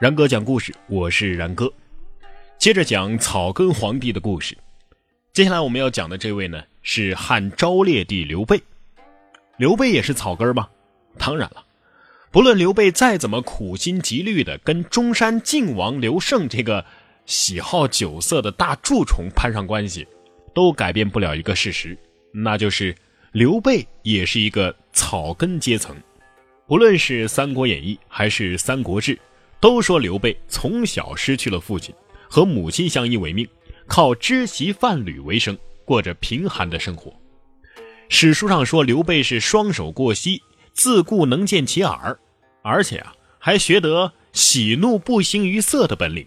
然哥讲故事，我是然哥。接着讲草根皇帝的故事。接下来我们要讲的这位呢，是汉昭烈帝刘备。刘备也是草根吗？当然了。不论刘备再怎么苦心积虑的跟中山靖王刘胜这个喜好酒色的大蛀虫攀上关系，都改变不了一个事实，那就是刘备也是一个草根阶层。不论是《三国演义》还是《三国志》。都说刘备从小失去了父亲，和母亲相依为命，靠织席贩履为生，过着贫寒的生活。史书上说刘备是双手过膝，自顾能见其耳，而且啊还学得喜怒不形于色的本领。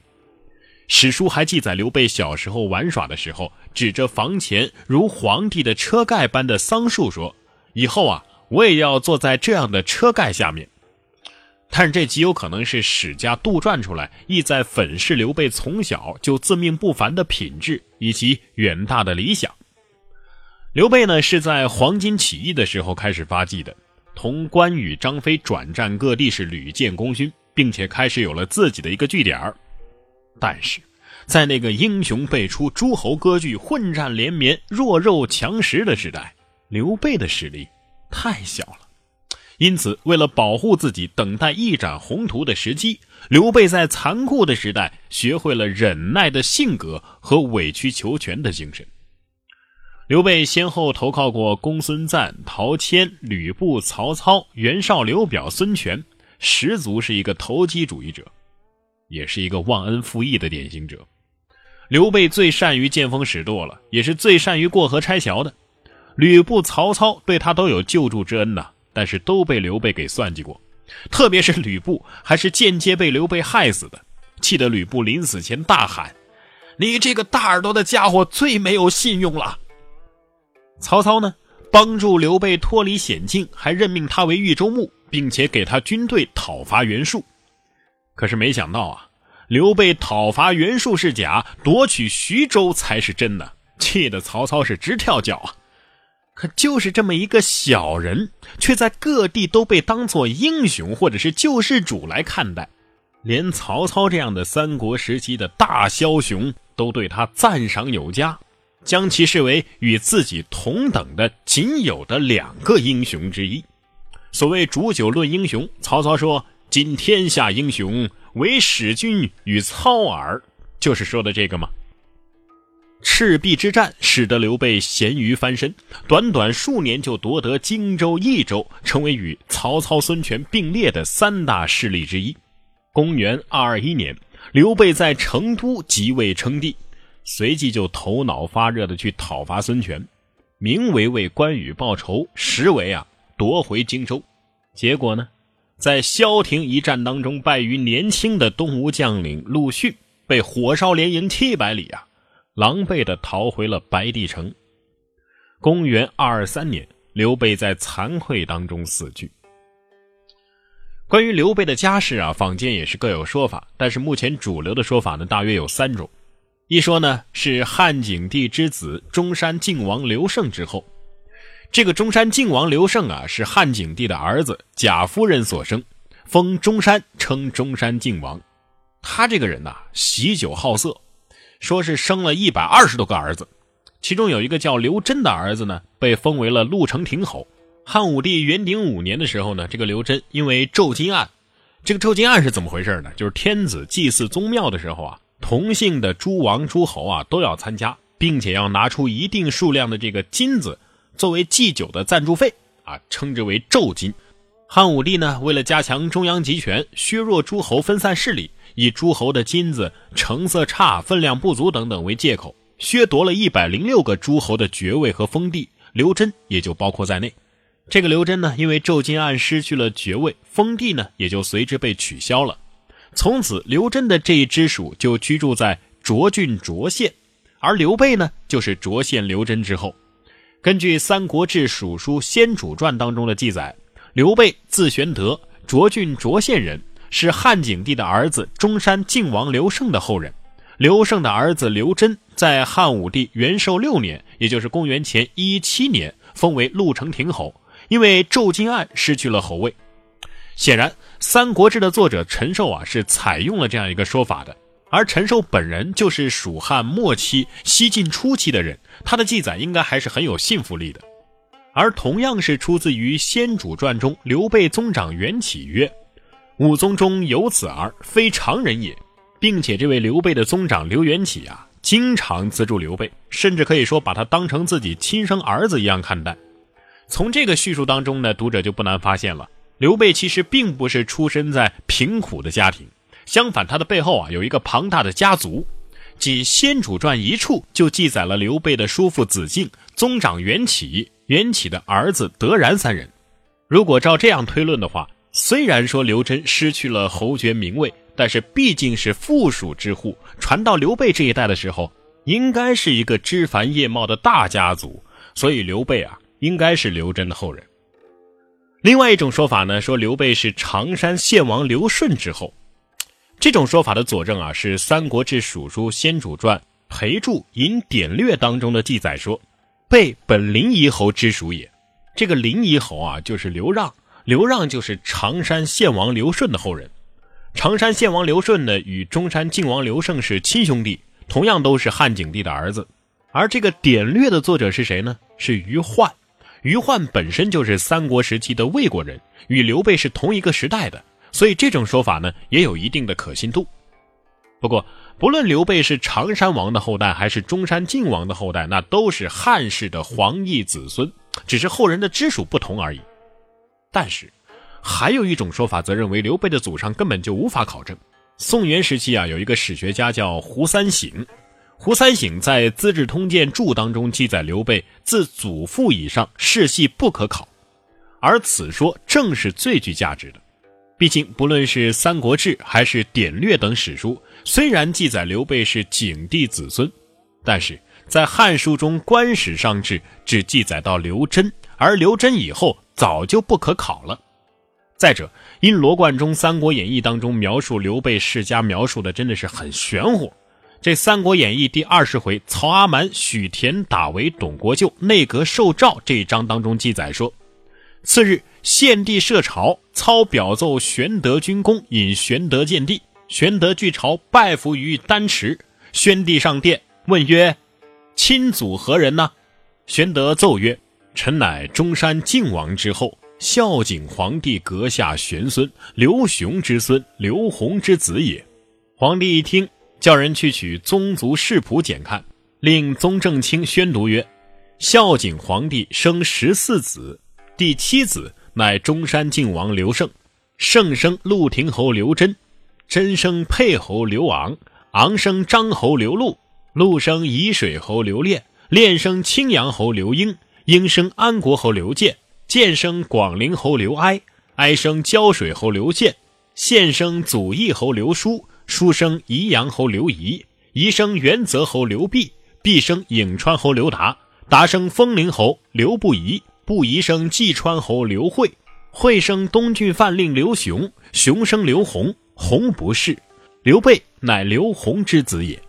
史书还记载刘备小时候玩耍的时候，指着房前如皇帝的车盖般的桑树说：“以后啊，我也要坐在这样的车盖下面。”但是这极有可能是史家杜撰出来，意在粉饰刘备从小就自命不凡的品质以及远大的理想。刘备呢是在黄巾起义的时候开始发迹的，同关羽、张飞转战各地是屡建功勋，并且开始有了自己的一个据点但是，在那个英雄辈出、诸侯割据、混战连绵、弱肉强食的时代，刘备的实力太小了。因此，为了保护自己，等待一展宏图的时机，刘备在残酷的时代学会了忍耐的性格和委曲求全的精神。刘备先后投靠过公孙瓒、陶谦、吕布、曹操、袁绍、刘表、孙权，十足是一个投机主义者，也是一个忘恩负义的典型者。刘备最善于见风使舵了，也是最善于过河拆桥的。吕布、曹操对他都有救助之恩呐。但是都被刘备给算计过，特别是吕布，还是间接被刘备害死的，气得吕布临死前大喊：“你这个大耳朵的家伙，最没有信用了。”曹操呢，帮助刘备脱离险境，还任命他为豫州牧，并且给他军队讨伐袁术。可是没想到啊，刘备讨伐袁术是假，夺取徐州才是真的，气得曹操是直跳脚啊！可就是这么一个小人，却在各地都被当作英雄或者是救世主来看待，连曹操这样的三国时期的大枭雄都对他赞赏有加，将其视为与自己同等的仅有的两个英雄之一。所谓煮酒论英雄，曹操说：“今天下英雄，唯使君与操耳。”就是说的这个吗？赤壁之战使得刘备咸鱼翻身，短短数年就夺得荆州、益州，成为与曹操、孙权并列的三大势力之一。公元二二一年，刘备在成都即位称帝，随即就头脑发热的去讨伐孙权，名为为关羽报仇，实为啊夺回荆州。结果呢，在萧亭一战当中败于年轻的东吴将领陆逊，被火烧连营七百里啊。狼狈的逃回了白帝城。公元二二三年，刘备在惭愧当中死去。关于刘备的家世啊，坊间也是各有说法，但是目前主流的说法呢，大约有三种。一说呢是汉景帝之子中山靖王刘胜之后。这个中山靖王刘胜啊，是汉景帝的儿子贾夫人所生，封中山，称中山靖王。他这个人呐，喜酒好色。说是生了一百二十多个儿子，其中有一个叫刘真的儿子呢，被封为了潞城亭侯。汉武帝元鼎五年的时候呢，这个刘真因为咒金案，这个咒金案是怎么回事呢？就是天子祭祀宗庙的时候啊，同姓的诸王诸侯啊都要参加，并且要拿出一定数量的这个金子作为祭酒的赞助费啊，称之为咒金。汉武帝呢，为了加强中央集权，削弱诸侯分散势力。以诸侯的金子成色差、分量不足等等为借口，削夺了一百零六个诸侯的爵位和封地，刘真也就包括在内。这个刘真呢，因为咒金案失去了爵位，封地呢也就随之被取消了。从此，刘真的这一支属就居住在涿郡涿县，而刘备呢，就是涿县刘真之后。根据《三国志·蜀书·先主传》当中的记载，刘备字玄德，涿郡涿县人。是汉景帝的儿子中山靖王刘胜的后人，刘胜的儿子刘真在汉武帝元狩六年，也就是公元前一一七年，封为潞城亭侯，因为咒金案失去了侯位。显然，《三国志》的作者陈寿啊是采用了这样一个说法的。而陈寿本人就是蜀汉末期、西晋初期的人，他的记载应该还是很有信服力的。而同样是出自于《先主传》中，刘备宗长袁启曰：“武宗中有子儿，非常人也。”并且这位刘备的宗长刘元起啊，经常资助刘备，甚至可以说把他当成自己亲生儿子一样看待。从这个叙述当中呢，读者就不难发现了，刘备其实并不是出身在贫苦的家庭。相反，他的背后啊有一个庞大的家族，即《先主传》一处就记载了刘备的叔父子敬、宗长袁启、袁启的儿子德然三人。如果照这样推论的话，虽然说刘真失去了侯爵名位，但是毕竟是附属之户，传到刘备这一代的时候，应该是一个枝繁叶茂的大家族，所以刘备啊应该是刘真的后人。另外一种说法呢，说刘备是常山献王刘顺之后。这种说法的佐证啊，是《三国志·蜀书·先主传·裴注引典略》当中的记载说：“备本临沂侯之属也。”这个临沂侯啊，就是刘让，刘让就是常山献王刘顺的后人。常山献王刘顺呢，与中山靖王刘胜是亲兄弟，同样都是汉景帝的儿子。而这个典略的作者是谁呢？是于焕。于焕本身就是三国时期的魏国人，与刘备是同一个时代的。所以这种说法呢，也有一定的可信度。不过，不论刘备是常山王的后代，还是中山靖王的后代，那都是汉室的皇裔子孙，只是后人的支属不同而已。但是，还有一种说法则认为刘备的祖上根本就无法考证。宋元时期啊，有一个史学家叫胡三省，胡三省在《资治通鉴注》当中记载刘备自祖父以上世系不可考，而此说正是最具价值的。毕竟，不论是《三国志》还是《典略》等史书，虽然记载刘备是景帝子孙，但是在《汉书》中《官史上志》只记载到刘桢，而刘桢以后早就不可考了。再者，因罗贯中《三国演义》当中描述刘备世家描述的真的是很玄乎。这《三国演义》第二十回曹阿瞒、许田打为董国舅，内阁受诏这一章当中记载说。次日，献帝设朝，操表奏玄德军功，引玄德见帝。玄德据朝，拜伏于丹池。宣帝上殿，问曰：“亲祖何人呢？”玄德奏曰：“臣乃中山靖王之后，孝景皇帝阁下玄孙刘雄之孙刘弘之子也。”皇帝一听，叫人去取宗族世谱检看，令宗正卿宣读曰：“孝景皇帝生十四子。”第七子乃中山靖王刘胜，胜生陆亭侯刘真，真生沛侯刘昂，昂生张侯刘禄，禄生沂水侯刘炼，炼生青阳侯刘英，英生安国侯刘建，建生广陵侯刘哀，哀生胶水侯刘宪，宪生祖义侯刘叔，叔生宜阳侯刘仪，仪生元泽侯刘弼，弼生颍川侯刘达，达生丰陵侯刘不疑。不宜生济川侯刘惠，惠生东郡范令刘雄，雄生刘弘，弘不是。刘备乃刘弘之子也。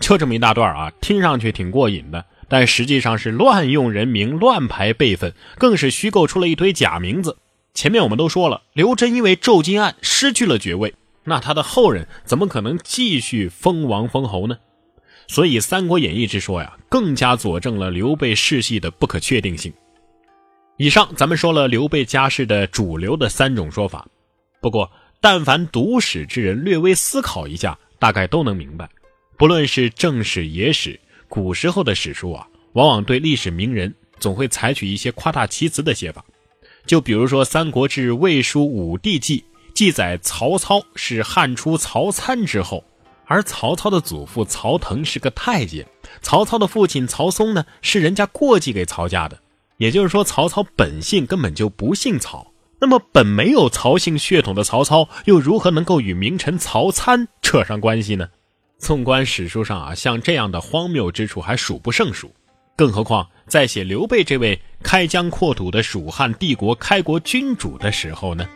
就这么一大段啊，听上去挺过瘾的，但实际上是乱用人名、乱排辈分，更是虚构出了一堆假名字。前面我们都说了，刘真因为骤金案失去了爵位，那他的后人怎么可能继续封王封侯呢？所以《三国演义》之说呀，更加佐证了刘备世系的不可确定性。以上咱们说了刘备家世的主流的三种说法，不过但凡读史之人略微思考一下，大概都能明白，不论是正史、野史，古时候的史书啊，往往对历史名人总会采取一些夸大其词的写法。就比如说《三国志·魏书·武帝纪》记载，曹操是汉初曹参之后，而曹操的祖父曹腾是个太监，曹操的父亲曹嵩呢，是人家过继给曹家的。也就是说，曹操本姓根本就不姓曹。那么，本没有曹姓血统的曹操，又如何能够与名臣曹参扯上关系呢？纵观史书上啊，像这样的荒谬之处还数不胜数。更何况在写刘备这位开疆扩土的蜀汉帝国开国君主的时候呢？